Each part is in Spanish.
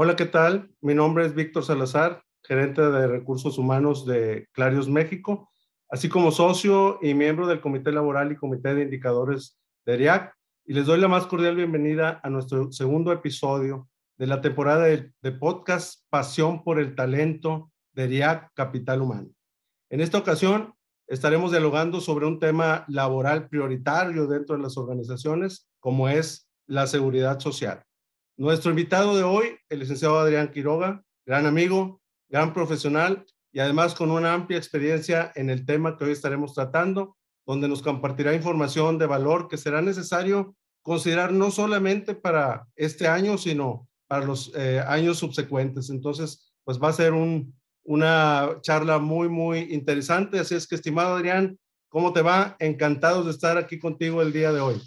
Hola, ¿qué tal? Mi nombre es Víctor Salazar, gerente de recursos humanos de Clarios México, así como socio y miembro del Comité Laboral y Comité de Indicadores de ERIAC. Y les doy la más cordial bienvenida a nuestro segundo episodio de la temporada de, podcast Pasión por el Talento de ERIAC Capital Humano. En esta ocasión estaremos dialogando sobre un tema laboral prioritario dentro de las organizaciones, como es la seguridad social. Nuestro invitado de hoy, el licenciado Adrián Quiroga, gran amigo, gran profesional y además con una amplia experiencia en el tema que hoy estaremos tratando, donde nos compartirá información de valor que será necesario considerar no solamente para este año, sino para los eh, años subsecuentes. Entonces, pues va a ser un, una charla muy, muy interesante. Así es que, estimado Adrián, ¿cómo te va? Encantados de estar aquí contigo el día de hoy.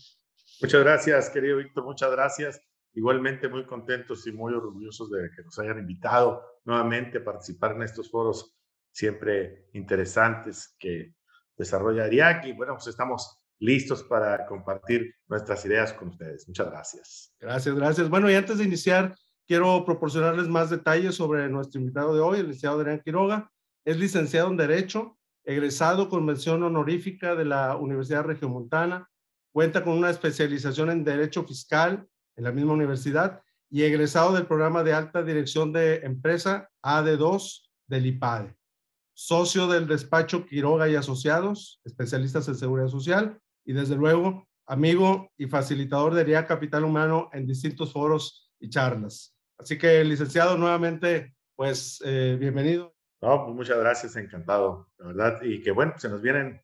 Muchas gracias, querido Víctor, muchas gracias. Igualmente muy contentos y muy orgullosos de que nos hayan invitado nuevamente a participar en estos foros siempre interesantes que desarrolla Ariaki. Y bueno, pues estamos listos para compartir nuestras ideas con ustedes. Muchas gracias. Gracias, gracias. Bueno, y antes de iniciar, quiero proporcionarles más detalles sobre nuestro invitado de hoy, el licenciado Adrián Quiroga. Es licenciado en Derecho, egresado con mención honorífica de la Universidad Regiomontana, cuenta con una especialización en Derecho Fiscal en la misma universidad y egresado del programa de alta dirección de empresa AD2 del IPADE. Socio del despacho Quiroga y Asociados, especialistas en seguridad social y desde luego amigo y facilitador de RIA Capital Humano en distintos foros y charlas. Así que, licenciado, nuevamente, pues eh, bienvenido. No, pues muchas gracias, encantado, la verdad. Y que bueno, se nos vienen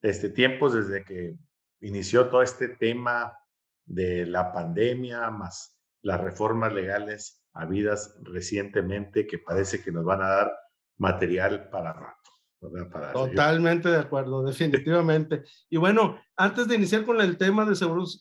este, tiempos desde que inició todo este tema de la pandemia, más las reformas legales habidas recientemente que parece que nos van a dar material para rato. Totalmente de acuerdo, definitivamente. y bueno, antes de iniciar con el tema de,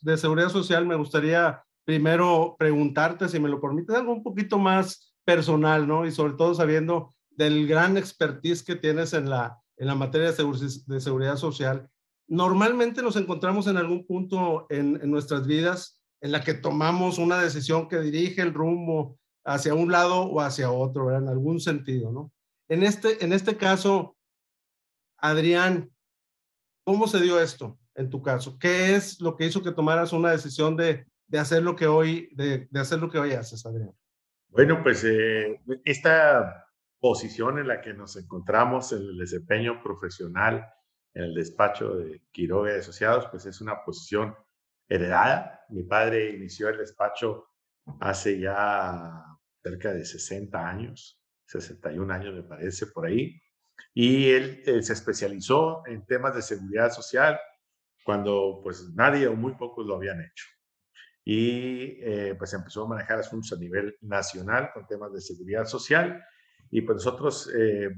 de seguridad social, me gustaría primero preguntarte, si me lo permites, algo un poquito más personal, ¿no? Y sobre todo sabiendo del gran expertise que tienes en la, en la materia de seguridad social normalmente nos encontramos en algún punto en, nuestras vidas en la que tomamos una decisión que dirige el rumbo hacia un lado o hacia otro. En algún sentido, ¿no? En este, en este caso, Adrián, ¿cómo se dio esto en tu caso? ¿Qué es lo que hizo que tomaras una decisión de, de hacer lo que hoy, de, de, hacer lo que hoy haces, Adrián? Bueno, pues eh, esta posición en la que nos encontramos en el desempeño profesional en el despacho de Quiroga y Asociados, pues es una posición heredada. Mi padre inició el despacho hace ya cerca de 60 años, 61 años me parece por ahí, y él, se especializó en temas de seguridad social cuando pues nadie o muy pocos lo habían hecho. Y eh, pues empezó a manejar asuntos a nivel nacional con temas de seguridad social y pues nosotros eh,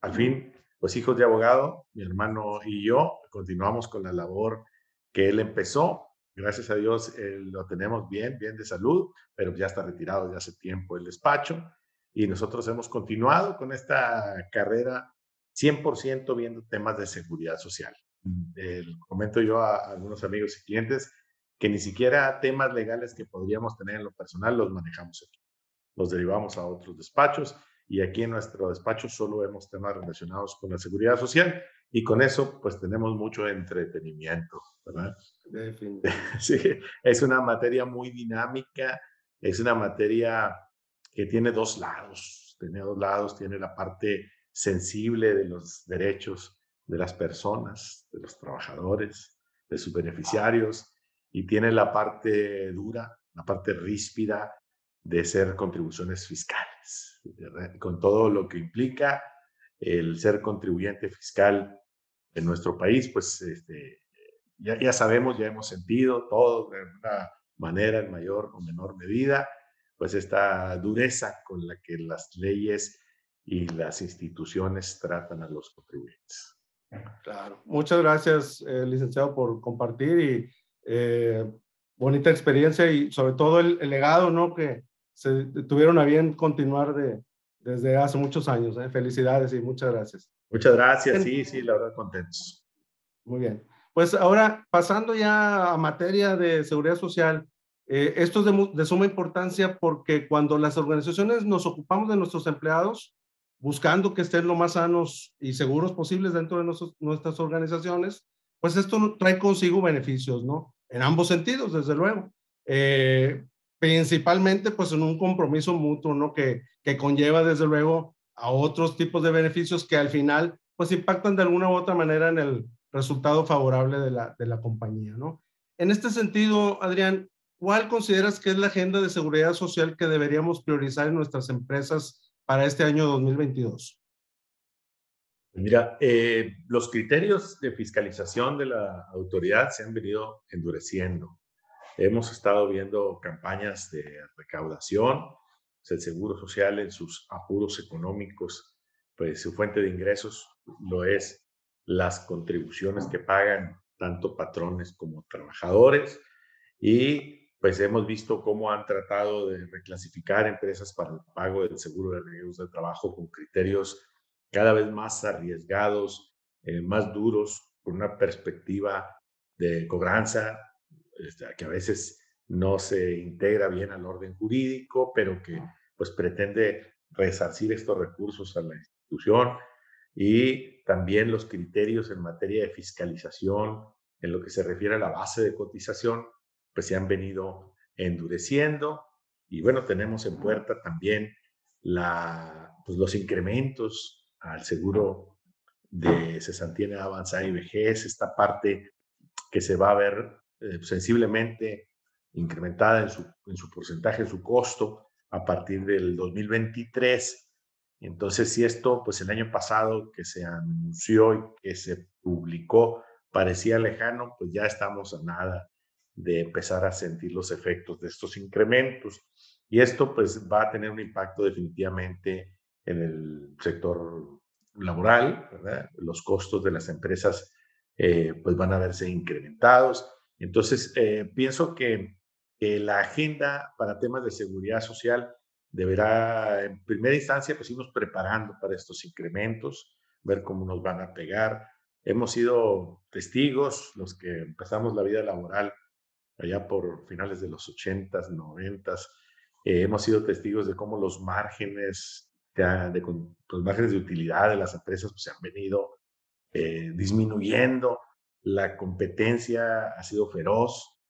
al fin pues hijos de abogado, mi hermano y yo, continuamos con la labor que él empezó. Gracias a Dios lo tenemos bien, bien de salud, pero ya está retirado de hace tiempo el despacho y nosotros hemos continuado con esta carrera 100% viendo temas de seguridad social. El, comento yo a, algunos amigos y clientes que ni siquiera temas legales que podríamos tener en lo personal los manejamos aquí. Los derivamos a otros despachos y aquí en nuestro despacho solo vemos temas relacionados con la seguridad social y con eso pues tenemos mucho entretenimiento, ¿verdad? Sí, es una materia muy dinámica, es una materia que tiene dos lados, tiene dos lados, tiene la parte sensible de los derechos de las personas, de los trabajadores, de sus beneficiarios, y tiene la parte dura, la parte ríspida de ser contribuciones fiscales con todo lo que implica el ser contribuyente fiscal en nuestro país, pues este, ya, sabemos, ya hemos sentido todo de una manera en mayor o menor medida, pues esta dureza con la que las leyes y las instituciones tratan a los contribuyentes. Claro. Muchas gracias, eh, licenciado, por compartir y eh, bonita experiencia y sobre todo el, legado, ¿no? Que se tuvieron a bien continuar de, desde hace muchos años. ¿eh? Felicidades y muchas gracias. Muchas gracias, sí, sí, la verdad, contentos. Muy bien. Pues ahora, pasando ya a materia de seguridad social, esto es de, de, suma importancia porque cuando las organizaciones nos ocupamos de nuestros empleados, buscando que estén lo más sanos y seguros posibles dentro de nuestras organizaciones, pues esto trae consigo beneficios, ¿no? En ambos sentidos, desde luego. Eh, principalmente, pues en un compromiso mutuo, ¿no? Que, que conlleva, desde luego, a otros tipos de beneficios que al final, pues impactan de alguna u otra manera en el resultado favorable de la, de la compañía, ¿no? En este sentido, Adrián, ¿cuál consideras que es la agenda de seguridad social que deberíamos priorizar en nuestras empresas para este año 2022? Mira, eh, los criterios de fiscalización de la autoridad se han venido endureciendo. Hemos estado viendo campañas de recaudación, pues, el Seguro Social en sus apuros económicos, pues su fuente de ingresos lo es las contribuciones que pagan tanto patrones como trabajadores y pues hemos visto cómo han tratado de reclasificar empresas para el pago del seguro de riesgos de trabajo con criterios cada vez más arriesgados, eh, más duros, con una perspectiva de cobranza que a veces no se integra bien al orden jurídico, pero que pues pretende resarcir estos recursos a la institución y también los criterios en materia de fiscalización en lo que se refiere a la base de cotización pues se han venido endureciendo. Y bueno, tenemos en puerta también la, pues los incrementos al seguro de cesantía avanzada y vejez, esta parte que se va a ver eh, sensiblemente incrementada en su, en su porcentaje, en su costo a partir del 2023. Entonces, si esto, pues el año pasado que se anunció y que se publicó parecía lejano, pues ya estamos a nada de empezar a sentir los efectos de estos incrementos. Y esto pues va a tener un impacto definitivamente en el sector laboral, ¿verdad? Los costos de las empresas eh, pues van a verse incrementados. Entonces, eh, pienso que, la agenda para temas de seguridad social deberá, en primera instancia, pues irnos preparando para estos incrementos, ver cómo nos van a pegar. Hemos sido testigos, los que empezamos la vida laboral allá por finales de los 80s, 90s, eh, hemos sido testigos de cómo los márgenes de, los márgenes de utilidad de las empresas pues, se han venido eh, disminuyendo, la competencia ha sido feroz,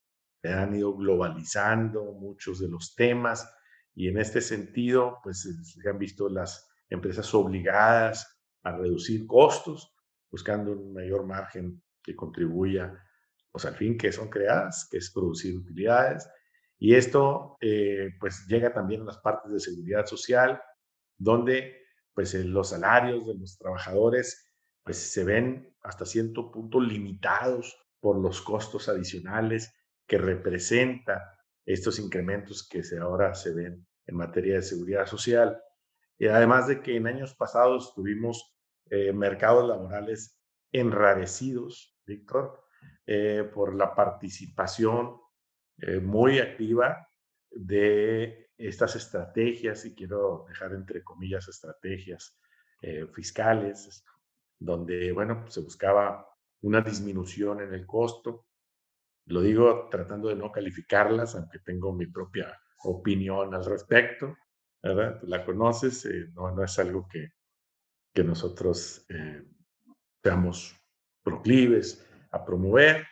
se han ido globalizando muchos de los temas y en este sentido pues se han visto las empresas obligadas a reducir costos, buscando un mayor margen que contribuya pues al fin que son creadas, que es producir utilidades. Y esto eh, pues llega también a las partes de seguridad social, donde pues los salarios de los trabajadores pues se ven hasta cierto punto limitados por los costos adicionales que representa estos incrementos que se, ahora se ven en materia de seguridad social. Y además de que en años pasados tuvimos eh, mercados laborales enrarecidos, Víctor, eh, por la participación eh, muy activa de estas estrategias, y quiero dejar entre comillas estrategias fiscales, donde, bueno, se buscaba una disminución en el costo. Lo digo tratando de no calificarlas, aunque tengo mi propia opinión al respecto, ¿verdad? La conoces, no, no es algo que, que nosotros seamos proclives a promover.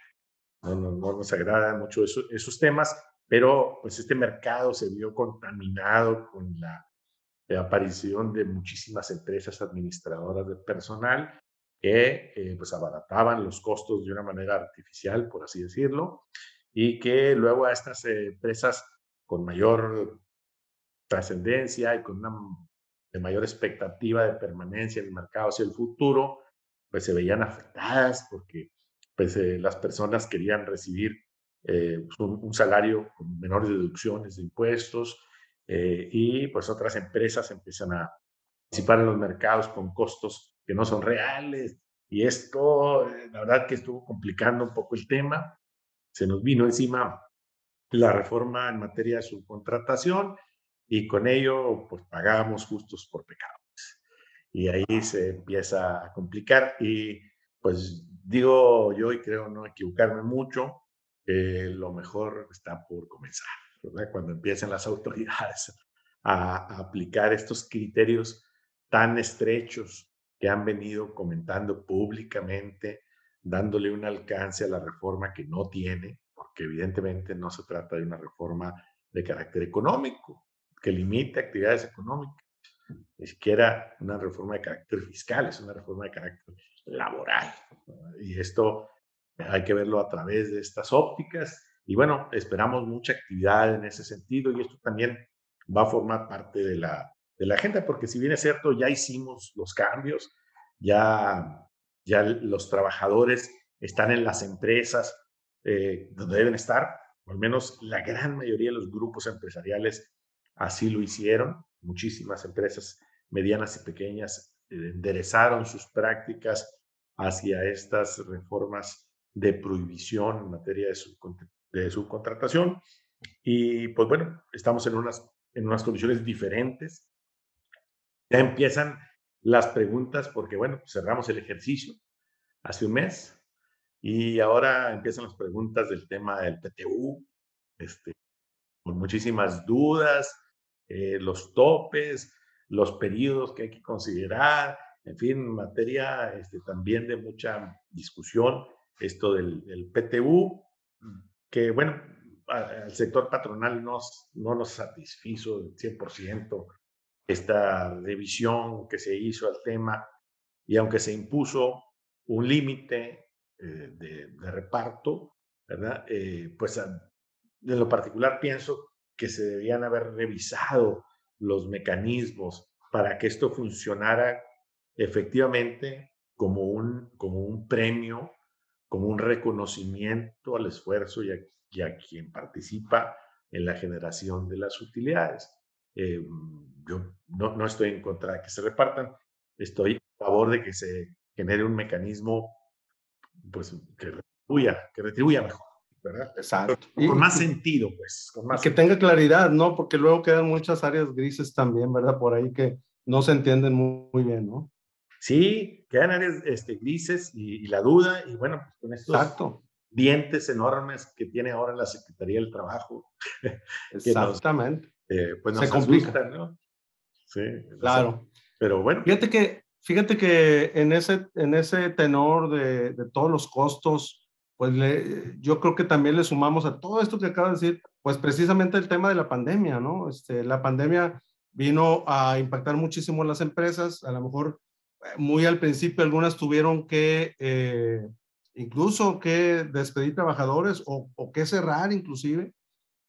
No, no, no nos agradan mucho esos temas, pero pues este mercado se vio contaminado con la, aparición de muchísimas empresas administradoras de personal que eh, pues abarataban los costos de una manera artificial, por así decirlo, y que luego a estas empresas con mayor trascendencia y con una de mayor expectativa de permanencia en el mercado hacia el futuro, pues se veían afectadas porque pues eh, las personas querían recibir eh, pues, un, salario con menores deducciones de impuestos eh, y pues otras empresas empiezan a participar en los mercados con costos que no son reales. Y esto, eh, la verdad que estuvo complicando un poco el tema. Se nos vino encima la reforma en materia de subcontratación y con ello pues pagamos justos por pecados. Y ahí se empieza a complicar y pues digo yo y creo no equivocarme mucho, que lo mejor está por comenzar, ¿verdad? Cuando empiecen las autoridades a, a aplicar estos criterios tan estrechos que han venido comentando públicamente, dándole un alcance a la reforma que no tiene, porque evidentemente no se trata de una reforma de carácter económico, que limite actividades económicas, ni siquiera una reforma de carácter fiscal, es una reforma de carácter laboral. Y esto hay que verlo a través de estas ópticas. Y bueno, esperamos mucha actividad en ese sentido y esto también va a formar parte de la, de la agenda, porque si bien es cierto, ya hicimos los cambios, ya, ya los trabajadores están en las empresas eh, donde deben estar, o al menos la gran mayoría de los grupos empresariales así lo hicieron. Muchísimas empresas medianas y pequeñas eh, enderezaron sus prácticas hacia estas reformas de prohibición en materia de, de subcontratación. Y pues bueno, estamos en unas, en unas condiciones diferentes. Ya empiezan las preguntas porque bueno, cerramos el ejercicio hace un mes y ahora empiezan las preguntas del tema del PTU, este, con muchísimas dudas, eh, los topes, los periodos que hay que considerar, en fin, materia este, también de mucha discusión, esto del, del PTU, que bueno, al sector patronal no, no nos satisfizo el 100% esta revisión que se hizo al tema y aunque se impuso un límite eh, de, reparto, ¿verdad? Eh, pues en lo particular pienso que se debían haber revisado los mecanismos para que esto funcionara efectivamente como un, como un premio, como un reconocimiento al esfuerzo y a, quien participa en la generación de las utilidades. Eh, yo no, no, estoy en contra de que se repartan, estoy a favor de que se genere un mecanismo pues, que retribuya, que retribuya mejor. ¿verdad? Exacto. Con más sentido, pues. Con más que tenga claridad, ¿no? Porque luego quedan muchas áreas grises también, ¿verdad? Por ahí que no se entienden muy, muy bien, ¿no? Sí, quedan áreas este, grises y, la duda, y bueno, pues con estos Exacto. dientes enormes que tiene ahora la Secretaría del Trabajo. Exactamente. eh, pues nos se complica, asustan, ¿no? Sí. Claro. Pero bueno. Fíjate que, fíjate que en ese, en ese tenor de, de todos los costos, pues le, yo creo que también le sumamos a todo esto que acaba de decir, pues precisamente el tema de la pandemia, ¿no? Este, la pandemia vino a impactar muchísimo a las empresas, a lo mejor muy al principio algunas tuvieron que eh, incluso que despedir trabajadores o, o, que cerrar inclusive,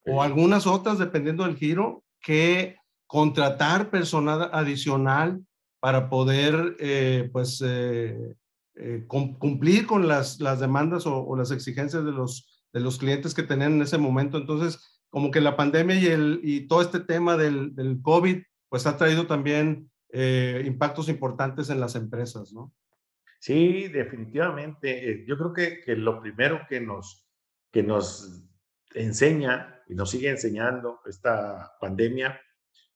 o algunas otras, dependiendo del giro, que contratar personal adicional para poder eh, pues eh, eh, cumplir con las, las demandas o, o, las exigencias de los, de los clientes que tenían en ese momento. Entonces, como que la pandemia y, el, y todo este tema del, del COVID, pues ha traído también eh, impactos importantes en las empresas, ¿no? Sí, definitivamente. Eh, yo creo que, que, lo primero que nos, que nos enseña y nos sigue enseñando esta pandemia,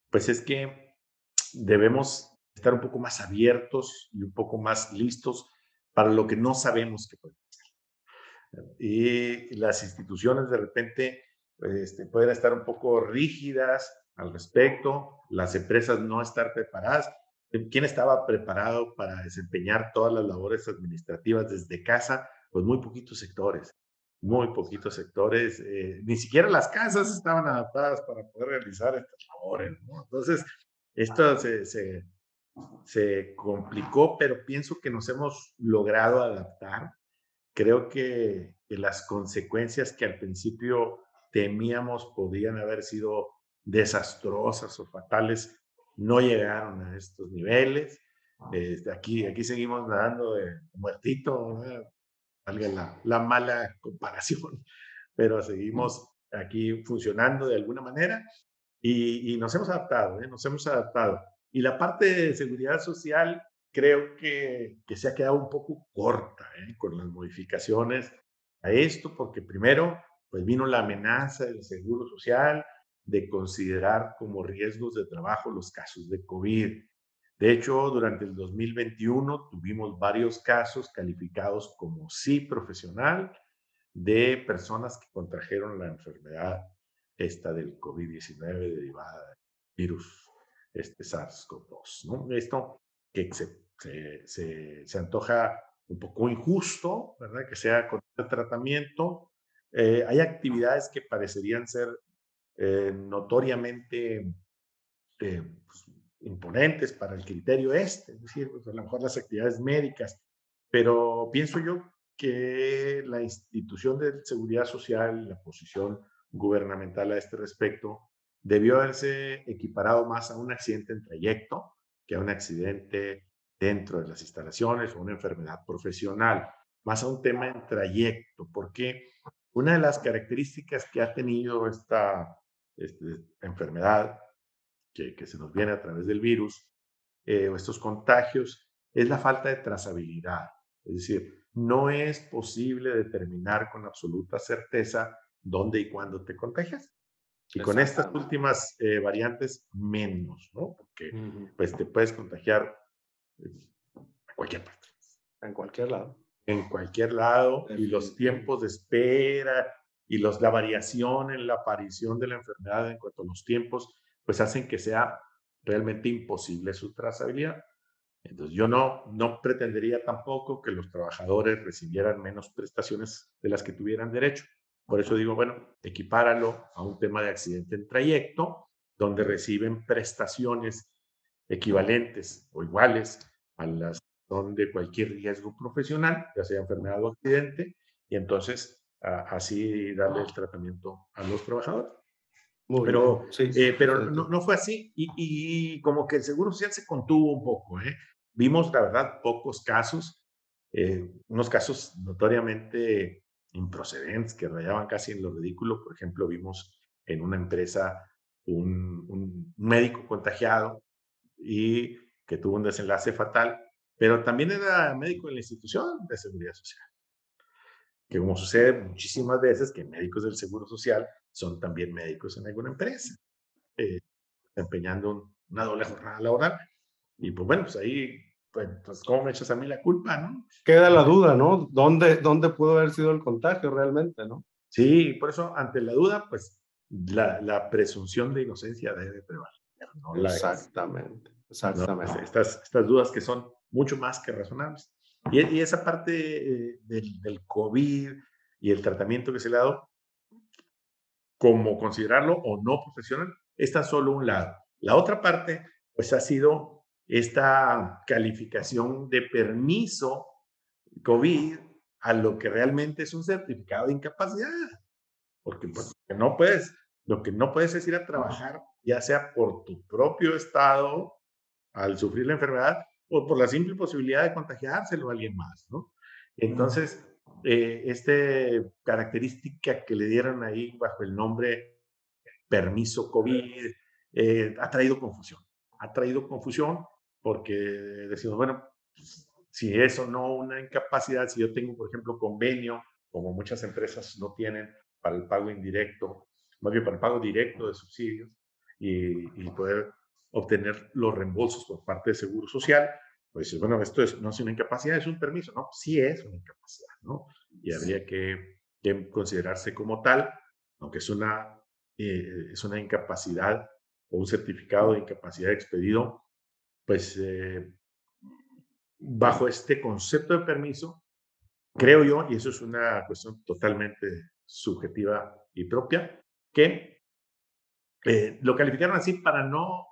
pues es que debemos estar un poco más abiertos y un poco más listos para lo que no sabemos que puede pasar. Y las instituciones de repente este, pueden estar un poco rígidas al respecto, las empresas no estar preparadas. ¿Quién estaba preparado para desempeñar todas las labores administrativas desde casa? Pues muy poquitos sectores, muy poquitos sectores. Eh, ni siquiera las casas estaban adaptadas para poder realizar estas labores. ¿no? Entonces, esto se, se, se complicó, pero pienso que nos hemos logrado adaptar. Creo que, que las consecuencias que al principio temíamos podían haber sido desastrosas o fatales no llegaron a estos niveles. Este, aquí, aquí seguimos nadando de muertito, valga la, la, mala comparación, pero seguimos aquí funcionando de alguna manera y, nos hemos adaptado, ¿eh? nos hemos adaptado. Y la parte de seguridad social creo que, que se ha quedado un poco corta ¿eh? con las modificaciones a esto, porque primero, pues vino la amenaza del seguro social de considerar como riesgos de trabajo los casos de COVID. De hecho, durante el 2021 tuvimos varios casos calificados como sí profesional de personas que contrajeron la enfermedad esta del COVID-19 derivada del virus este SARS-CoV-2. ¿no? Esto que se, se, se, antoja un poco injusto, ¿verdad? Que sea con el tratamiento. Eh, hay actividades que parecerían ser eh, notoriamente eh, pues, imponentes para el criterio este, es decir, pues, a lo mejor las actividades médicas, pero pienso yo que la institución de seguridad social, la posición gubernamental a este respecto, debió haberse equiparado más a un accidente en trayecto que a un accidente dentro de las instalaciones o una enfermedad profesional, más a un tema en trayecto, porque una de las características que ha tenido esta, esta enfermedad que, que, se nos viene a través del virus eh, o estos contagios es la falta de trazabilidad. Es decir, no es posible determinar con absoluta certeza dónde y cuándo te contagias. Y con estas últimas eh, variantes, menos, ¿no? Porque pues te puedes contagiar en cualquier parte. En cualquier lado. En cualquier lado. Y los tiempos de espera y los, la variación en la aparición de la enfermedad en cuanto a los tiempos, pues hacen que sea realmente imposible su trazabilidad. Entonces, yo no, no pretendería tampoco que los trabajadores recibieran menos prestaciones de las que tuvieran derecho. Por eso digo, bueno, equipáralo a un tema de accidente en trayecto, donde reciben prestaciones equivalentes o iguales a las de cualquier riesgo profesional, ya sea enfermedad o accidente, y entonces así darle el tratamiento a los trabajadores. Pero eh, pero no, no, fue así y, y, como que el Seguro Social se contuvo un poco. ¿eh? Vimos, la verdad, pocos casos, eh, unos casos notoriamente improcedentes que rayaban casi en lo ridículo. Por ejemplo, vimos en una empresa un, un médico contagiado y que tuvo un desenlace fatal, pero también era médico en la institución de seguridad social. Que como sucede muchísimas veces que médicos del Seguro Social son también médicos en alguna empresa, eh, desempeñando una doble jornada laboral. Y pues bueno, pues ahí, pues, pues, ¿cómo me echas a mí la culpa, no? Queda la duda, ¿no? ¿Dónde, ¿Dónde pudo haber sido el contagio realmente, no? Sí, por eso, ante la duda, pues la, la presunción de inocencia debe prevalecer. Exactamente. Exactamente. estas, estas dudas que son mucho más que razonables. Y, y esa parte eh, del, del, COVID y el tratamiento que se le ha dado, como considerarlo o no profesional, está solo un lado. La otra parte, pues ha sido esta calificación de permiso COVID a lo que realmente es un certificado de incapacidad. Porque pues, no puedes, lo que no puedes es ir a trabajar, ya sea por tu propio estado al sufrir la enfermedad o por la simple posibilidad de contagiárselo a alguien más, ¿no? Entonces, eh, esta característica que le dieron ahí bajo el nombre permiso COVID eh, ha traído confusión. Ha traído confusión porque decimos, bueno, pues, si es o no una incapacidad, si yo tengo, por ejemplo, convenio, como muchas empresas no tienen, para el pago indirecto, más bien para el pago directo de subsidios y, y poder obtener los reembolsos por parte del Seguro Social, pues bueno, esto es, no es una incapacidad, es un permiso, ¿no? Sí es una incapacidad, ¿no? Y habría que, que considerarse como tal, aunque es una, eh, es una incapacidad o un certificado de incapacidad expedido, pues eh, bajo este concepto de permiso, creo yo, y eso es una cuestión totalmente subjetiva y propia, que eh, lo calificaron así para no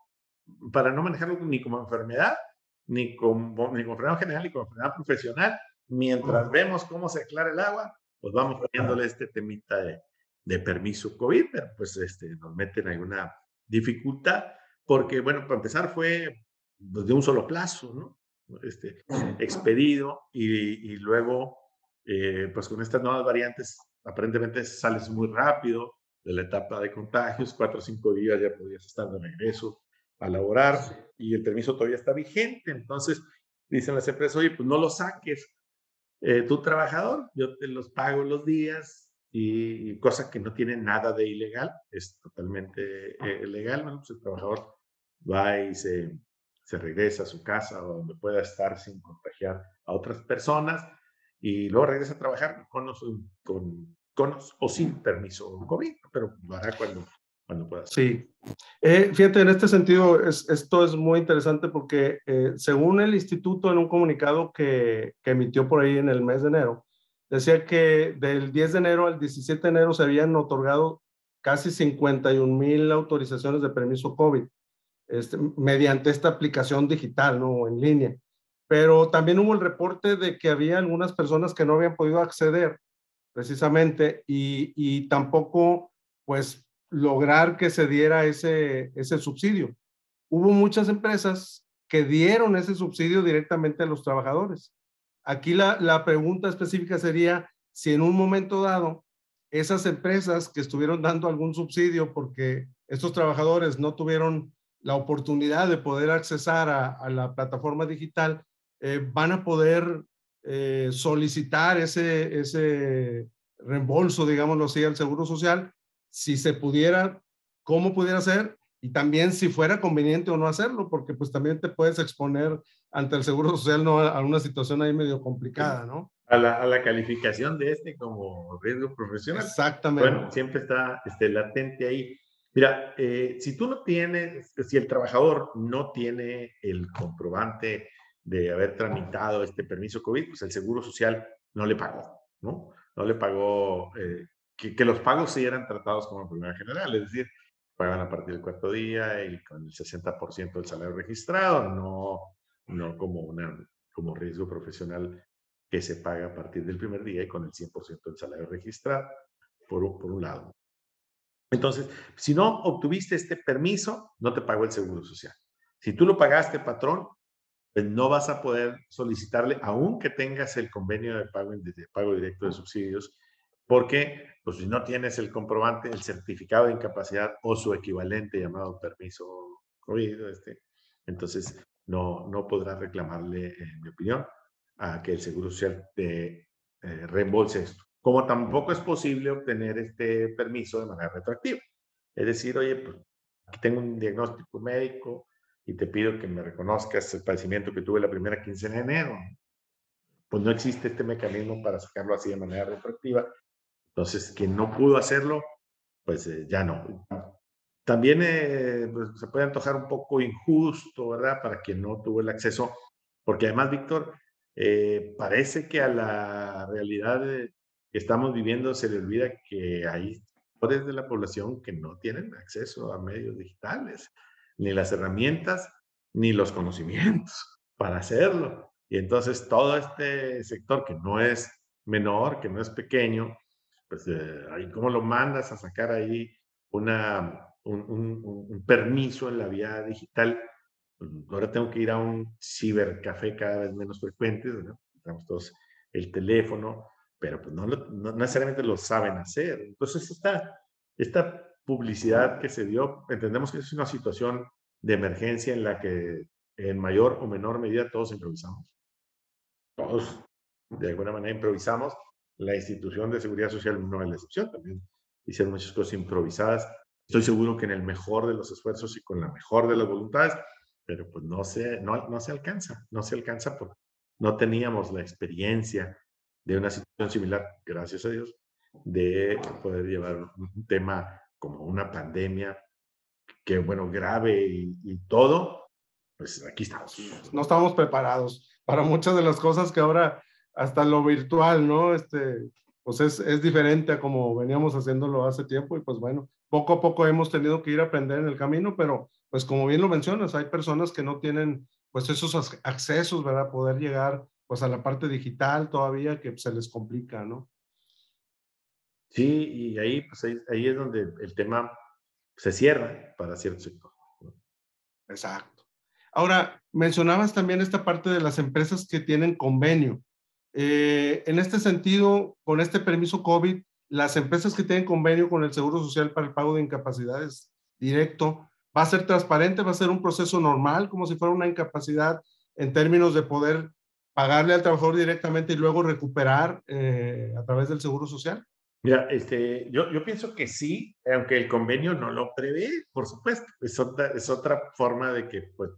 para no manejarlo ni como enfermedad, ni como, ni como enfermedad general, ni como enfermedad profesional. Mientras vemos cómo se aclara el agua, pues vamos poniéndole este temita de, de permiso COVID, pero pues este, nos meten alguna dificultad, porque bueno, para empezar fue pues, de un solo plazo, ¿no? Este, expedido y, y luego, eh, pues con estas nuevas variantes, aparentemente sales muy rápido, de la etapa de contagios, cuatro o cinco días ya podías estar de regreso a laborar y el permiso todavía está vigente. Entonces, dicen las empresas, oye, pues no lo saques, eh, tu trabajador, yo te los pago los días y, cosa que no tiene nada de ilegal, es totalmente eh, legal, ¿no? Pues el trabajador va y se, se regresa a su casa o donde pueda estar sin contagiar a otras personas y luego regresa a trabajar con, con, con o sin permiso COVID, pero lo hará cuando, cuando pueda. Sí. Eh, fíjate, en este sentido, es, esto es muy interesante porque eh, según el instituto en un comunicado que, que, emitió por ahí en el mes de enero, decía que del 10 de enero al 17 de enero se habían otorgado casi 51 mil autorizaciones de permiso COVID este, mediante esta aplicación digital, ¿no? En línea. Pero también hubo el reporte de que había algunas personas que no habían podido acceder precisamente y, y tampoco, pues, lograr que se diera ese, ese subsidio. Hubo muchas empresas que dieron ese subsidio directamente a los trabajadores. Aquí la, la pregunta específica sería si en un momento dado esas empresas que estuvieron dando algún subsidio porque estos trabajadores no tuvieron la oportunidad de poder accesar a, la plataforma digital, eh, van a poder eh, solicitar ese, ese reembolso, digámoslo así, al Seguro Social, si se pudiera, cómo pudiera ser y también si fuera conveniente o no hacerlo, porque pues también te puedes exponer ante el Seguro Social ¿no? a una situación ahí medio complicada, ¿no? A la, a la calificación de este como riesgo profesional. Exactamente. Bueno, siempre está este, latente ahí. Mira, eh, si tú no tienes, si el trabajador no tiene el comprobante de haber tramitado este permiso COVID, pues el Seguro Social no le pagó, ¿no? No le pagó, eh, que, los pagos sí eran tratados como enfermedad general, es decir, pagan a partir del cuarto día y con el 60% del salario registrado, no, no como, una, como riesgo profesional que se paga a partir del primer día y con el 100% del salario registrado, por, por un lado. Entonces, si no obtuviste este permiso, no te pagó el seguro social. Si tú lo pagaste, patrón, pues no vas a poder solicitarle, aunque tengas el convenio de pago, de pago directo de subsidios, porque pues, si no tienes el comprobante, el certificado de incapacidad o su equivalente llamado permiso COVID, este, entonces no, no podrás reclamarle, en mi opinión, a que el Seguro Social te eh, reembolse esto como tampoco es posible obtener este permiso de manera retroactiva. Es decir, oye, pues aquí tengo un diagnóstico médico y te pido que me reconozcas el padecimiento que tuve la primera quincena de enero. Pues no existe este mecanismo para sacarlo así de manera retroactiva. Entonces, quien no pudo hacerlo, pues eh, ya no. También eh, pues, se puede antojar un poco injusto, ¿verdad? Para quien no tuvo el acceso, porque además, Víctor, eh, parece que a la realidad de, estamos viviendo se le olvida que hay sectores de la población que no tienen acceso a medios digitales, ni las herramientas, ni los conocimientos para hacerlo. Y entonces todo este sector que no es menor, que no es pequeño, pues eh, ¿cómo lo mandas a sacar ahí un, permiso en la vía digital? Pues, ahora tengo que ir a un cibercafé cada vez menos frecuente, ¿no? Tenemos todos el teléfono, pero pues no, no, necesariamente lo saben hacer. Entonces, esta, esta publicidad que se dio, entendemos que es una situación de emergencia en la que en mayor o menor medida todos improvisamos. Todos, de alguna manera, improvisamos. La institución de seguridad social no es la excepción, también hicieron muchas cosas improvisadas. Estoy seguro que en el mejor de los esfuerzos y con la mejor de las voluntades, pero pues no se, no, no se alcanza, no se alcanza porque no teníamos la experiencia, de una situación similar, gracias a Dios, de poder llevar un tema como una pandemia, que bueno, grave y, todo, pues aquí estamos. No estamos preparados para muchas de las cosas que ahora, hasta lo virtual, ¿no? Este, pues es, es diferente a como veníamos haciéndolo hace tiempo y pues bueno, poco a poco hemos tenido que ir a aprender en el camino, pero pues como bien lo mencionas, hay personas que no tienen pues esos accesos, ¿verdad? Poder llegar pues a la parte digital todavía que se les complica, ¿no? Sí, y ahí, pues ahí, es donde el tema se cierra para cierto sector. Exacto. Ahora, mencionabas también esta parte de las empresas que tienen convenio. Eh, en este sentido, con este permiso COVID, las empresas que tienen convenio con el Seguro Social para el pago de incapacidades directo, ¿va a ser transparente? ¿Va a ser un proceso normal, como si fuera una incapacidad en términos de poder pagarle al trabajador directamente y luego recuperar eh, a través del Seguro Social? Este, yo, pienso que sí, aunque el convenio no lo prevé, por supuesto. Es otra, es otra forma de que pues,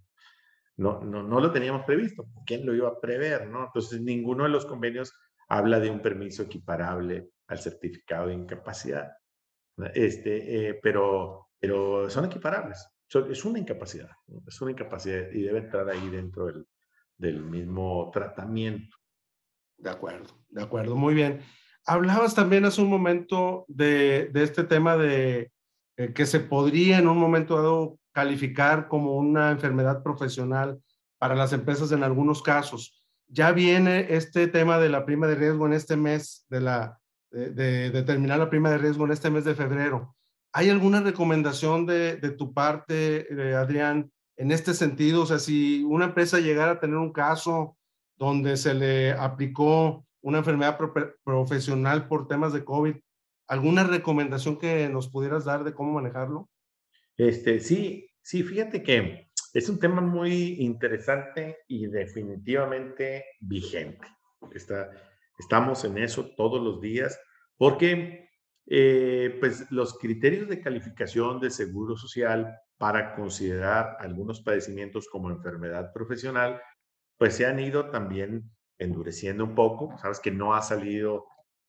no, no, no lo teníamos previsto. ¿Quién lo iba a prever? ¿no? Entonces, ninguno de los convenios habla de un permiso equiparable al certificado de incapacidad. Este, eh, pero, pero son equiparables. es una incapacidad, es una incapacidad y debe entrar ahí dentro del, del mismo tratamiento. De acuerdo, de acuerdo, muy bien. Hablabas también hace un momento de, de este tema de eh, que se podría en un momento dado calificar como una enfermedad profesional para las empresas en algunos casos. Ya viene este tema de la prima de riesgo en este mes, de, la, de, determinar la prima de riesgo en este mes de febrero. ¿Hay alguna recomendación de, de tu parte, eh, Adrián, en este sentido? O sea, si una empresa llegara a tener un caso donde se le aplicó una enfermedad profesional por temas de COVID, ¿alguna recomendación que nos pudieras dar de cómo manejarlo? Este, sí, sí, fíjate que es un tema muy interesante y definitivamente vigente. Está, estamos en eso todos los días porque eh, pues los criterios de calificación de seguro social para considerar algunos padecimientos como enfermedad profesional, pues se han ido también endureciendo un poco. Sabes que no ha salido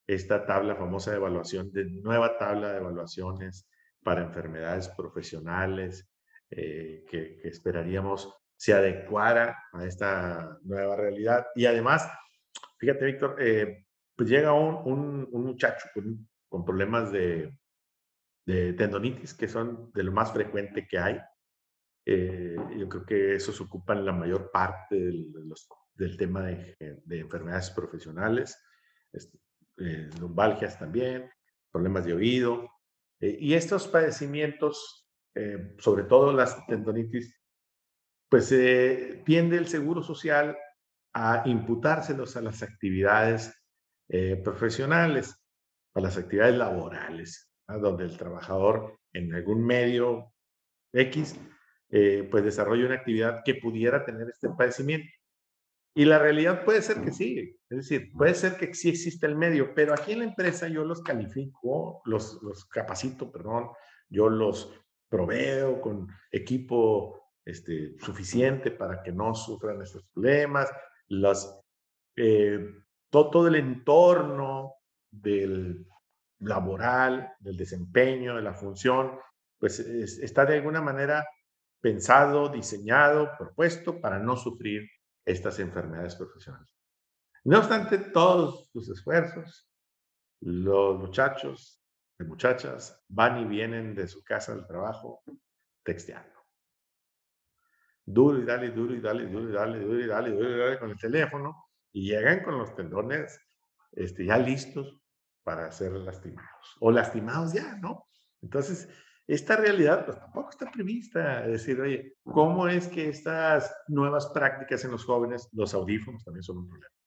esta tabla famosa de evaluación, de nueva tabla de evaluaciones para enfermedades profesionales, eh, que, esperaríamos se adecuara a esta nueva realidad. Y además, fíjate, Víctor, eh, pues llega un, un, muchacho con, con problemas de, de, tendonitis, que son de lo más frecuente que hay. Eh, yo creo que esos ocupan la mayor parte del, de los del tema de, de enfermedades profesionales, este, eh, lumbalgias también, problemas de oído. Eh, y estos padecimientos, eh, sobre todo las tendonitis, pues tiende el Seguro Social a imputárselos a las actividades profesionales, a las actividades laborales, donde el trabajador en algún medio X, pues desarrolla una actividad que pudiera tener este padecimiento. Y la realidad puede ser que sí, es decir, puede ser que sí existe el medio, pero aquí en la empresa yo los califico, los, capacito, perdón, yo los proveo con equipo este, suficiente para que no sufran estos problemas, eh, todo, todo el entorno del laboral, del desempeño, de la función, pues está de alguna manera pensado, diseñado, propuesto para no sufrir estas enfermedades profesionales. No obstante todos sus esfuerzos, los muchachos y muchachas van y vienen de su casa al trabajo texteando. Duro y dale, duro y dale, duro y dale, duro y dale, duro y dale con el teléfono y llegan con los tendones este, ya listos para ser lastimados o lastimados ya, ¿no? Entonces, esta realidad pues tampoco está prevista. Es decir, oye, ¿cómo es que estas nuevas prácticas en los jóvenes, los audífonos también son un problema?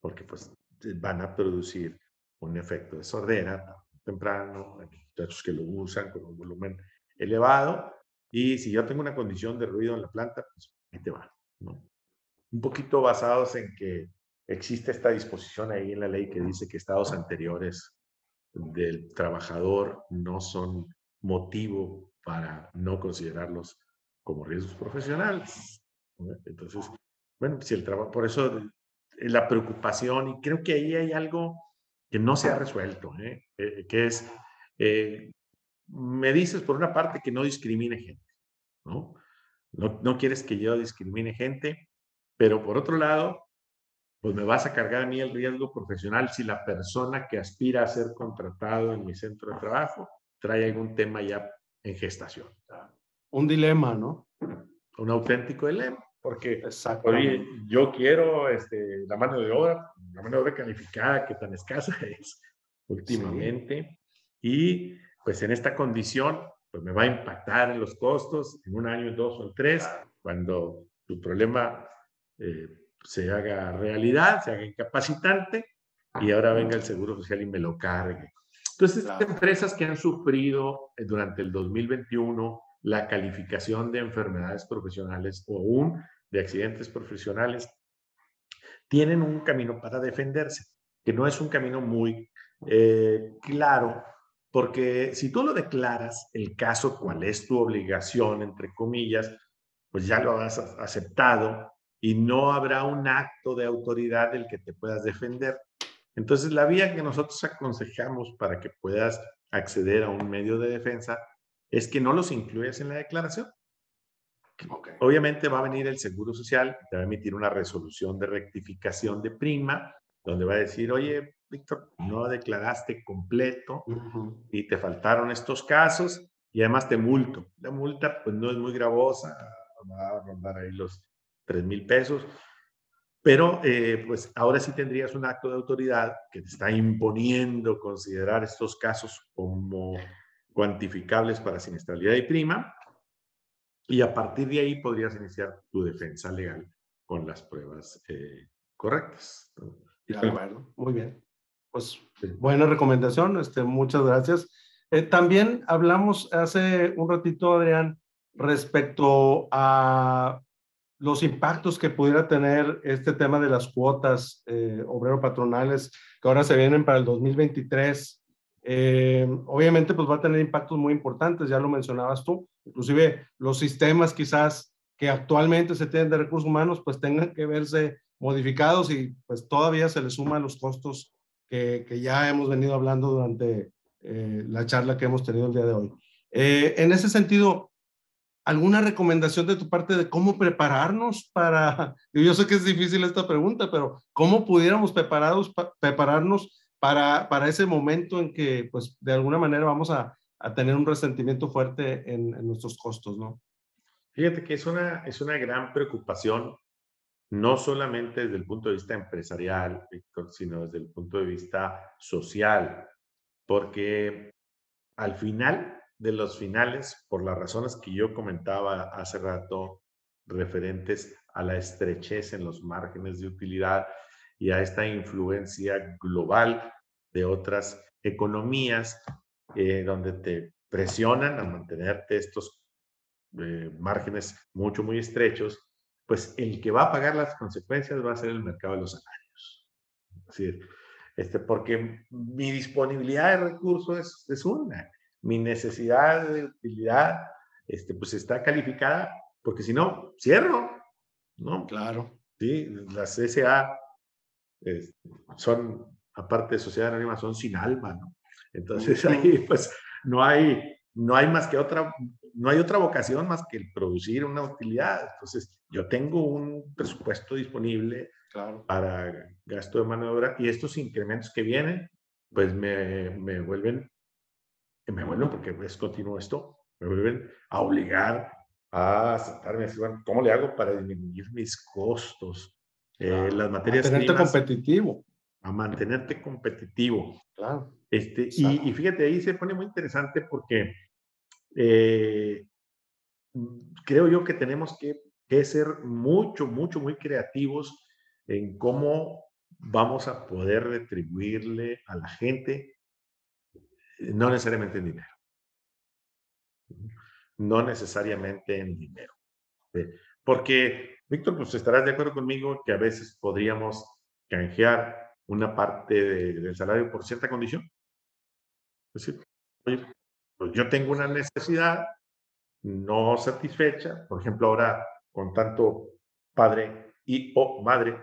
Porque pues van a producir un efecto de sordera temprano, hay muchachos que lo usan con un volumen elevado, y si yo tengo una condición de ruido en la planta, pues ahí te va, ¿no? Un poquito basados en que existe esta disposición ahí en la ley que dice que estados anteriores del trabajador no son motivo para no considerarlos como riesgos profesionales. Entonces, bueno, si el trabajo, por eso la preocupación, y creo que ahí hay algo que no se ha resuelto, ¿eh? Eh, que es, me dices por una parte que no discrimine gente, ¿no? ¿no? No quieres que yo discrimine gente, pero por otro lado, pues me vas a cargar a mí el riesgo profesional si la persona que aspira a ser contratado en mi centro de trabajo trae algún tema ya en gestación. Un dilema, ¿no? Un auténtico dilema, porque oye, yo quiero este, la mano de obra, la mano de obra calificada que tan escasa es últimamente, y pues en esta condición, pues me va a impactar en los costos en un año, dos o tres, cuando tu problema eh, se haga realidad, se haga incapacitante, y ahora venga el Seguro Social y me lo cargue. Entonces, estas empresas que han sufrido eh, durante el 2021 la calificación de enfermedades profesionales o aún de accidentes profesionales, tienen un camino para defenderse, que no es un camino muy eh, claro, porque si tú lo declaras, el caso, cuál es tu obligación, entre comillas, pues ya lo has aceptado y no habrá un acto de autoridad del que te puedas defender. Entonces, la vía que nosotros aconsejamos para que puedas acceder a un medio de defensa es que no los incluyas en la declaración. Obviamente va a venir el Seguro Social, te va a emitir una resolución de rectificación de prima, donde va a decir, oye, Víctor, no declaraste completo y te faltaron estos casos y además te multo. La multa pues no es muy gravosa, va a rondar ahí los 3 mil pesos, pero eh, pues ahora sí tendrías un acto de autoridad que te está imponiendo considerar estos casos como cuantificables para siniestralidad y prima, y a partir de ahí podrías iniciar tu defensa legal con las pruebas eh, correctas. muy bien. Pues buena recomendación, este, muchas gracias. Eh, también hablamos hace un ratito, Adrián, respecto a los impactos que pudiera tener este tema de las cuotas eh, obrero-patronales que ahora se vienen para el 2023. Eh, obviamente, pues va a tener impactos muy importantes, ya lo mencionabas tú, inclusive los sistemas quizás que actualmente se tienen de recursos humanos, pues tengan que verse modificados y pues todavía se le suman los costos que, que ya hemos venido hablando durante eh, la charla que hemos tenido el día de hoy. en ese sentido, ¿Alguna recomendación de tu parte de cómo prepararnos para, yo sé que es difícil esta pregunta, pero cómo pudiéramos preparados, prepararnos para, para ese momento en que, pues, de alguna manera vamos a, a tener un resentimiento fuerte en, en, nuestros costos, ¿no? Fíjate que es una, es una gran preocupación, no solamente desde el punto de vista empresarial, Víctor, sino desde el punto de vista social, porque al final de los finales, por las razones que yo comentaba hace rato, referentes a la estrechez en los márgenes de utilidad y a esta influencia global de otras economías, eh, donde te presionan a mantenerte estos eh, márgenes mucho, muy estrechos, pues el que va a pagar las consecuencias va a ser el mercado de los salarios. Es decir, este, porque mi disponibilidad de recursos es, es una mi necesidad de utilidad, este, pues está calificada, porque si no, cierro, ¿no? Claro. Sí, las SA son, aparte de sociedad anónima, son sin alma, ¿no? Entonces ahí, pues, no hay, no hay más que otra, no hay otra vocación más que el producir una utilidad. Entonces, yo tengo un presupuesto disponible claro. para gasto de mano de obra y estos incrementos que vienen, pues me, me vuelven me vuelven, porque es continuo esto, me vuelven a obligar a sentarme y decir, bueno, ¿cómo le hago para disminuir mis costos? Eh, las materias a mantenerte competitivo. A mantenerte competitivo. Claro. Este, y, y, fíjate, ahí se pone muy interesante porque eh, creo yo que tenemos que, que ser mucho, mucho, muy creativos en cómo vamos a poder retribuirle a la gente no necesariamente en dinero. No necesariamente en dinero. Porque, Víctor, pues estarás de acuerdo conmigo que a veces podríamos canjear una parte del salario por cierta condición. Es decir, pues yo tengo una necesidad no satisfecha, por ejemplo, ahora con tanto padre y o madre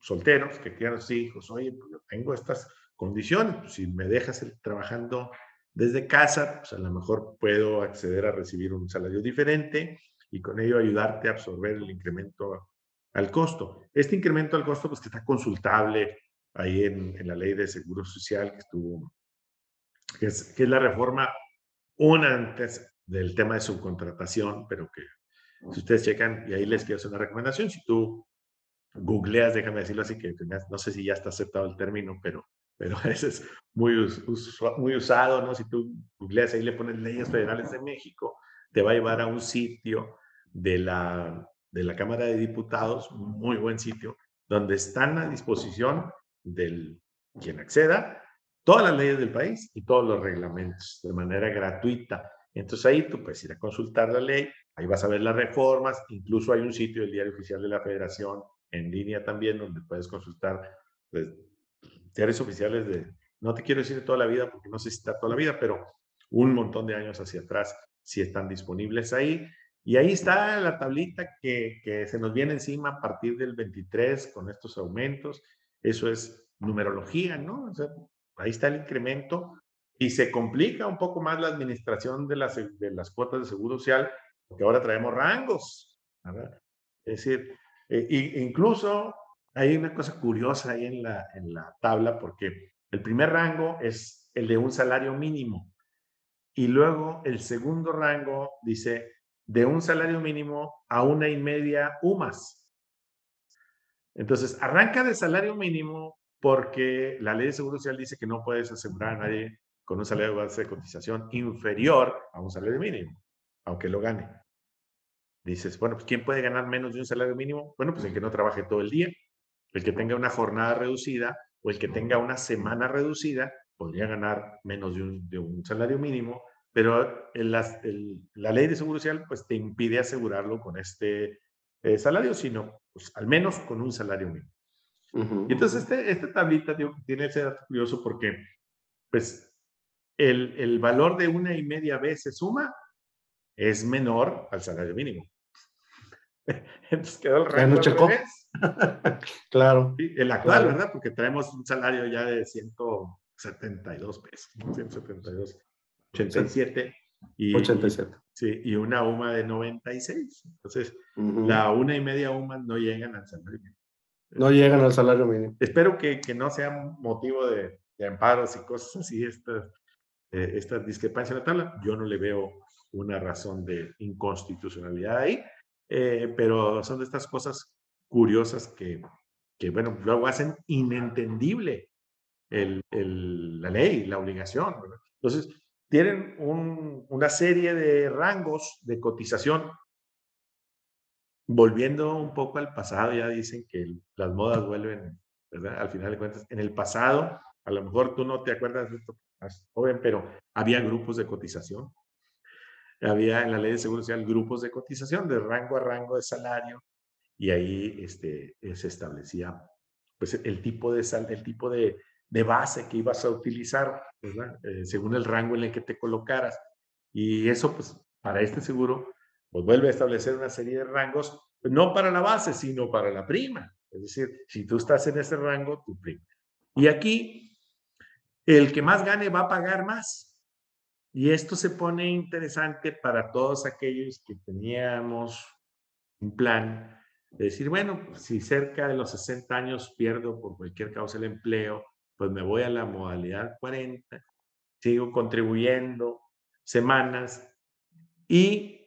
solteros que quieran sus hijos, oye, pues yo tengo estas condiciones. Pues, si me dejas trabajando desde casa, pues a lo mejor puedo acceder a recibir un salario diferente y con ello ayudarte a absorber el incremento al costo. Este incremento al costo, pues que está consultable ahí en, en la ley de seguro social que estuvo, que es, que es la reforma una antes del tema de subcontratación, pero que si ustedes checan, y ahí les quiero hacer una recomendación, si tú googleas, déjame decirlo así, que no sé si ya está aceptado el término, pero pero ese es muy, muy usado, ¿no? Si tú googleas ahí le pones leyes federales de México, te va a llevar a un sitio de la, de la Cámara de Diputados, muy buen sitio, donde están a disposición del quien acceda todas las leyes del país y todos los reglamentos de manera gratuita. Entonces ahí tú puedes ir a consultar la ley, ahí vas a ver las reformas, incluso hay un sitio del Diario Oficial de la Federación en línea también donde puedes consultar pues, diarios oficiales de, no te quiero decir de toda la vida porque no sé si está toda la vida, pero un montón de años hacia atrás si están disponibles ahí. Y ahí está la tablita que, que se nos viene encima a partir del 23 con estos aumentos. Eso es numerología, ¿no? O sea, ahí está el incremento y se complica un poco más la administración de las, de las cuotas de seguro social porque ahora traemos rangos. ¿verdad? Es decir, eh, incluso hay una cosa curiosa ahí en la, en la tabla porque el primer rango es el de un salario mínimo y luego el segundo rango dice de un salario mínimo a una y media UMAS. Entonces, arranca de salario mínimo porque la ley de seguro social dice que no puedes asegurar a nadie con un salario de base de cotización inferior a un salario mínimo, aunque lo gane. Dices, bueno, pues ¿quién puede ganar menos de un salario mínimo? Bueno, pues el que no trabaje todo el día, el que tenga una jornada reducida o el que tenga una semana reducida podría ganar menos de un, salario mínimo, pero la ley de seguro social pues te impide asegurarlo con este eh, salario, sino pues, al menos con un salario mínimo. Y entonces este, esta tablita tiene ese dato curioso porque pues el, el valor de una y media se suma es menor al salario mínimo. Entonces quedó el rango claro. el actual, ¿verdad? Porque traemos un salario ya de 172 pesos, 172, 87. Y, 87. Sí, y una UMA de 96. Entonces, la una y media UMA no llegan al salario mínimo. No llegan al salario mínimo. Espero que, que no sea motivo de, de, amparos y cosas así, estas, eh, esta discrepancia en la tabla. Yo no le veo una razón de inconstitucionalidad ahí. Eh, pero son de estas cosas curiosas que, que bueno, luego hacen inentendible el, el, la ley, la obligación. Entonces, tienen un, una serie de rangos de cotización. Volviendo un poco al pasado, ya dicen que las modas vuelven, ¿verdad? Al final de cuentas, en el pasado, a lo mejor tú no te acuerdas de esto más joven, pero había grupos de cotización había en la ley de seguro social grupos de cotización de rango a rango de salario y ahí este, se establecía pues, el tipo de, sal, el tipo de, de base que ibas a utilizar, eh, según el rango en el que te colocaras. Y eso, pues, para este seguro, pues vuelve a establecer una serie de rangos, no para la base, sino para la prima. Es decir, si tú estás en ese rango, tu prima. Y aquí, el que más gane va a pagar más. Y esto se pone interesante para todos aquellos que teníamos un plan de decir, bueno, pues, si cerca de los 60 años pierdo por cualquier causa el empleo, pues me voy a la modalidad 40, sigo contribuyendo semanas y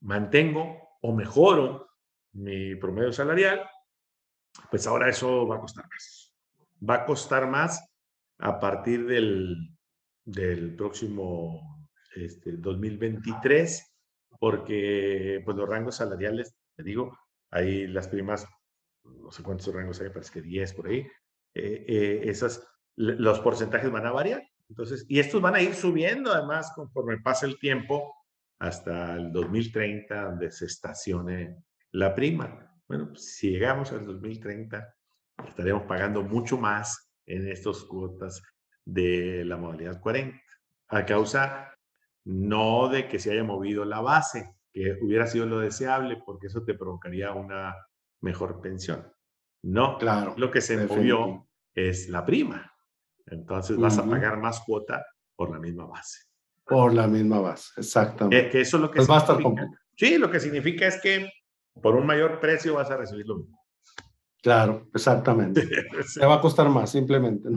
mantengo o mejoro mi promedio salarial, pues ahora eso va a costar más. Va a costar más a partir del del próximo este, 2023, porque pues los rangos salariales, te digo, hay las primas, no sé cuántos rangos hay, parece que 10 por ahí, eh, eh, esas, los porcentajes van a variar. Entonces, y estos van a ir subiendo además conforme pasa el tiempo hasta el 2030, donde se estacione la prima. Bueno, pues, si llegamos al 2030, estaremos pagando mucho más en estas cuotas de la modalidad 40, a causa no de que se haya movido la base, que hubiera sido lo deseable, porque eso te provocaría una mejor pensión. No, claro, lo que se movió es la prima. Entonces vas a pagar más cuota por la misma base. Por la misma base, exactamente. que eso lo que pues significa, Sí, lo que significa es que por un mayor precio vas a recibir lo mismo. Claro, exactamente. Te va a costar más, simplemente.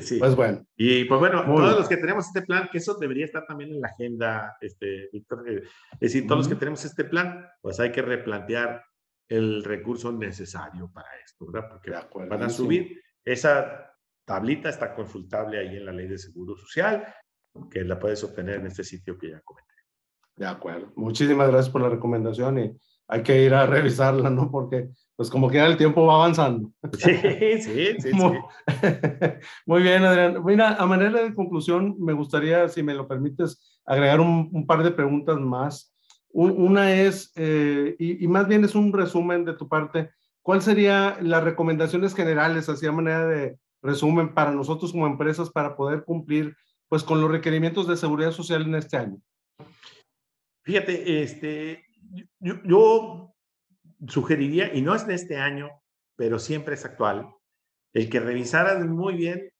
Sí. Pues bueno. Y pues bueno, todos los que tenemos este plan, que eso debería estar también en la agenda, este, Víctor, eh, es decir, todos los que tenemos este plan, pues hay que replantear el recurso necesario para esto, ¿verdad? Porque van a subir. Esa tablita está consultable ahí en la ley de seguro social, que la puedes obtener en este sitio que ya comenté. De acuerdo. Muchísimas gracias por la recomendación y hay que ir a revisarla, ¿no? Porque pues como que el tiempo va avanzando. Sí, sí, sí. Muy, muy bien, Adrián. Mira, a manera de conclusión, me gustaría, si me lo permites, agregar un, un par de preguntas más. Una es, eh, y, y, más bien es un resumen de tu parte, ¿cuál serían las recomendaciones generales, así a manera de resumen, para nosotros como empresas para poder cumplir pues con los requerimientos de seguridad social en este año? Fíjate, este, yo, yo sugeriría, y no es de este año, pero siempre es actual, el que revisaras muy bien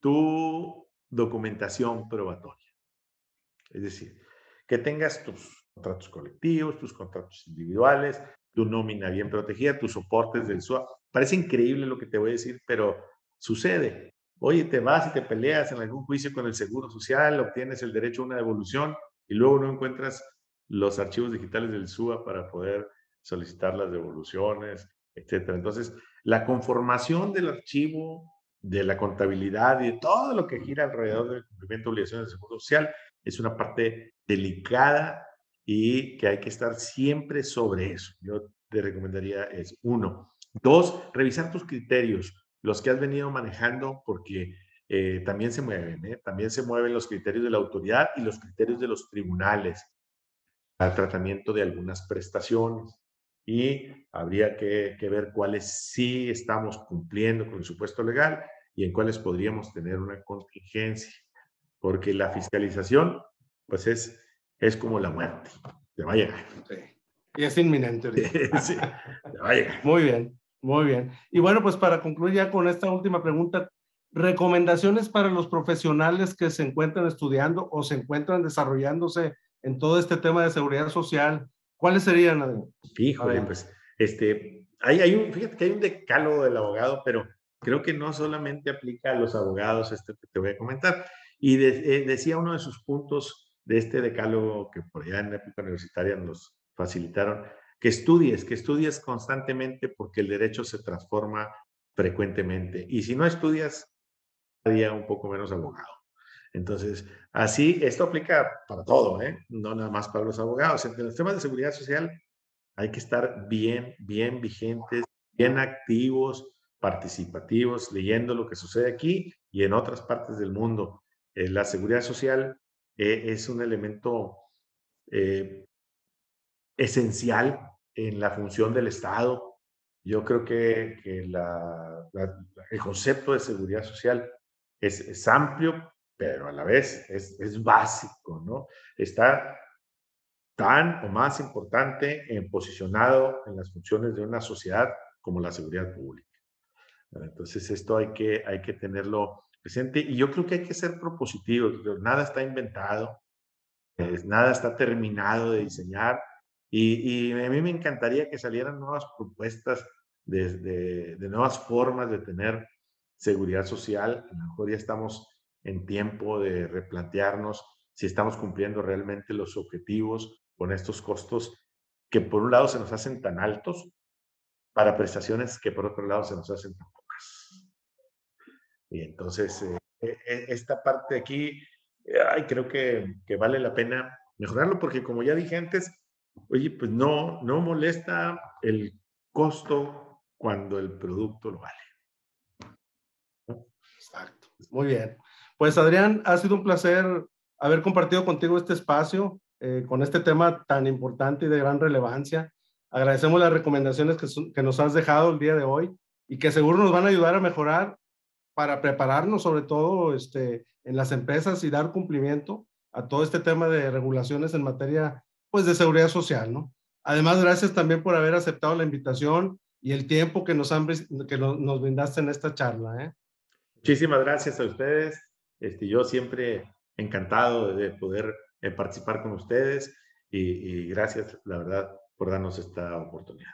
tu documentación probatoria. Es decir, que tengas tus contratos colectivos, tus contratos individuales, tu nómina bien protegida, tus soportes del SUA. Parece increíble lo que te voy a decir, pero sucede. Oye, te vas y te peleas en algún juicio con el Seguro Social, obtienes el derecho a una devolución y luego no encuentras los archivos digitales del SUA para poder solicitar las devoluciones, etcétera. Entonces, la conformación del archivo, de la contabilidad y de todo lo que gira alrededor del cumplimiento de obligaciones del Seguro Social es una parte delicada y que hay que estar siempre sobre eso. Yo te recomendaría es uno. Dos, revisar tus criterios, los que has venido manejando, porque eh, también se mueven, ¿eh? también se mueven los criterios de la autoridad y los criterios de los tribunales al tratamiento de algunas prestaciones. Y habría que, que ver cuáles sí estamos cumpliendo con el supuesto legal y en cuáles podríamos tener una contingencia, porque la fiscalización, pues es es como la muerte. Te va a llegar. Y es inminente. sí, te va a llegar. Muy bien, muy bien. Y bueno, pues para concluir ya con esta última pregunta, recomendaciones para los profesionales que se encuentran estudiando o se encuentran desarrollándose en todo este tema de seguridad social, ¿cuáles serían? Adrián? Híjole, pues, este, hay, hay un, fíjate que hay un decálogo del abogado, pero creo que no solamente aplica a los abogados, esto que te voy a comentar. Y eh, decía uno de sus puntos de este decálogo que por allá en la época universitaria nos facilitaron, que estudies, que estudies constantemente porque el derecho se transforma frecuentemente. Y si no estudias, haría un poco menos abogado. Entonces, así, esto aplica para todo, ¿eh? no nada más para los abogados. En los temas de seguridad social hay que estar bien, bien vigentes, bien activos, participativos, leyendo lo que sucede aquí y en otras partes del mundo. Eh, la seguridad social eh, es un elemento eh, esencial en la función del Estado. Yo creo que, el concepto de seguridad social es, amplio, pero a la vez es, es, básico, ¿no? Está tan o más importante en posicionado en las funciones de una sociedad como la seguridad pública. Entonces, esto hay que, hay que tenerlo presente. Y yo creo que hay que ser propositivos. Nada está inventado, nada está terminado de diseñar. Y, a mí me encantaría que salieran nuevas propuestas de, de, nuevas formas de tener seguridad social. A lo mejor ya estamos en tiempo de replantearnos si estamos cumpliendo realmente los objetivos con estos costos que por un lado se nos hacen tan altos para prestaciones que por otro lado se nos hacen tan y entonces, eh, e, e, esta parte aquí, ay, creo que, que, vale la pena mejorarlo porque como ya dije antes, oye, pues no, no molesta el costo cuando el producto lo vale. Exacto. Muy bien. Pues Adrián, ha sido un placer haber compartido contigo este espacio eh, con este tema tan importante y de gran relevancia. Agradecemos las recomendaciones que, que nos has dejado el día de hoy y que seguro nos van a ayudar a mejorar para prepararnos sobre todo este, en las empresas y dar cumplimiento a todo este tema de regulaciones en materia pues de seguridad social, ¿no? Además, gracias también por haber aceptado la invitación y el tiempo que nos, han, que nos brindaste en esta charla. ¿eh? Muchísimas gracias a ustedes. Este, yo siempre encantado de poder eh, participar con ustedes y, y gracias, la verdad, por darnos esta oportunidad.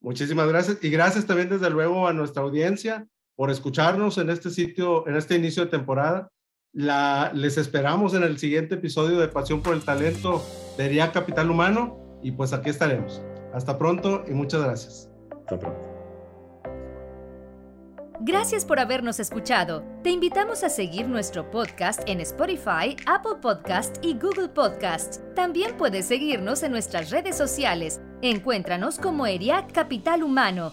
Muchísimas gracias y gracias también desde luego a nuestra audiencia por escucharnos en este sitio, en este inicio de temporada. La, les esperamos en el siguiente episodio de Pasión por el Talento de RIA Capital Humano y pues aquí estaremos. Hasta pronto y muchas gracias. Hasta pronto. Gracias por habernos escuchado. Te invitamos a seguir nuestro podcast en Spotify, Apple Podcast y Google Podcast. También puedes seguirnos en nuestras redes sociales Encuéntranos como ERIAC Capital Humano.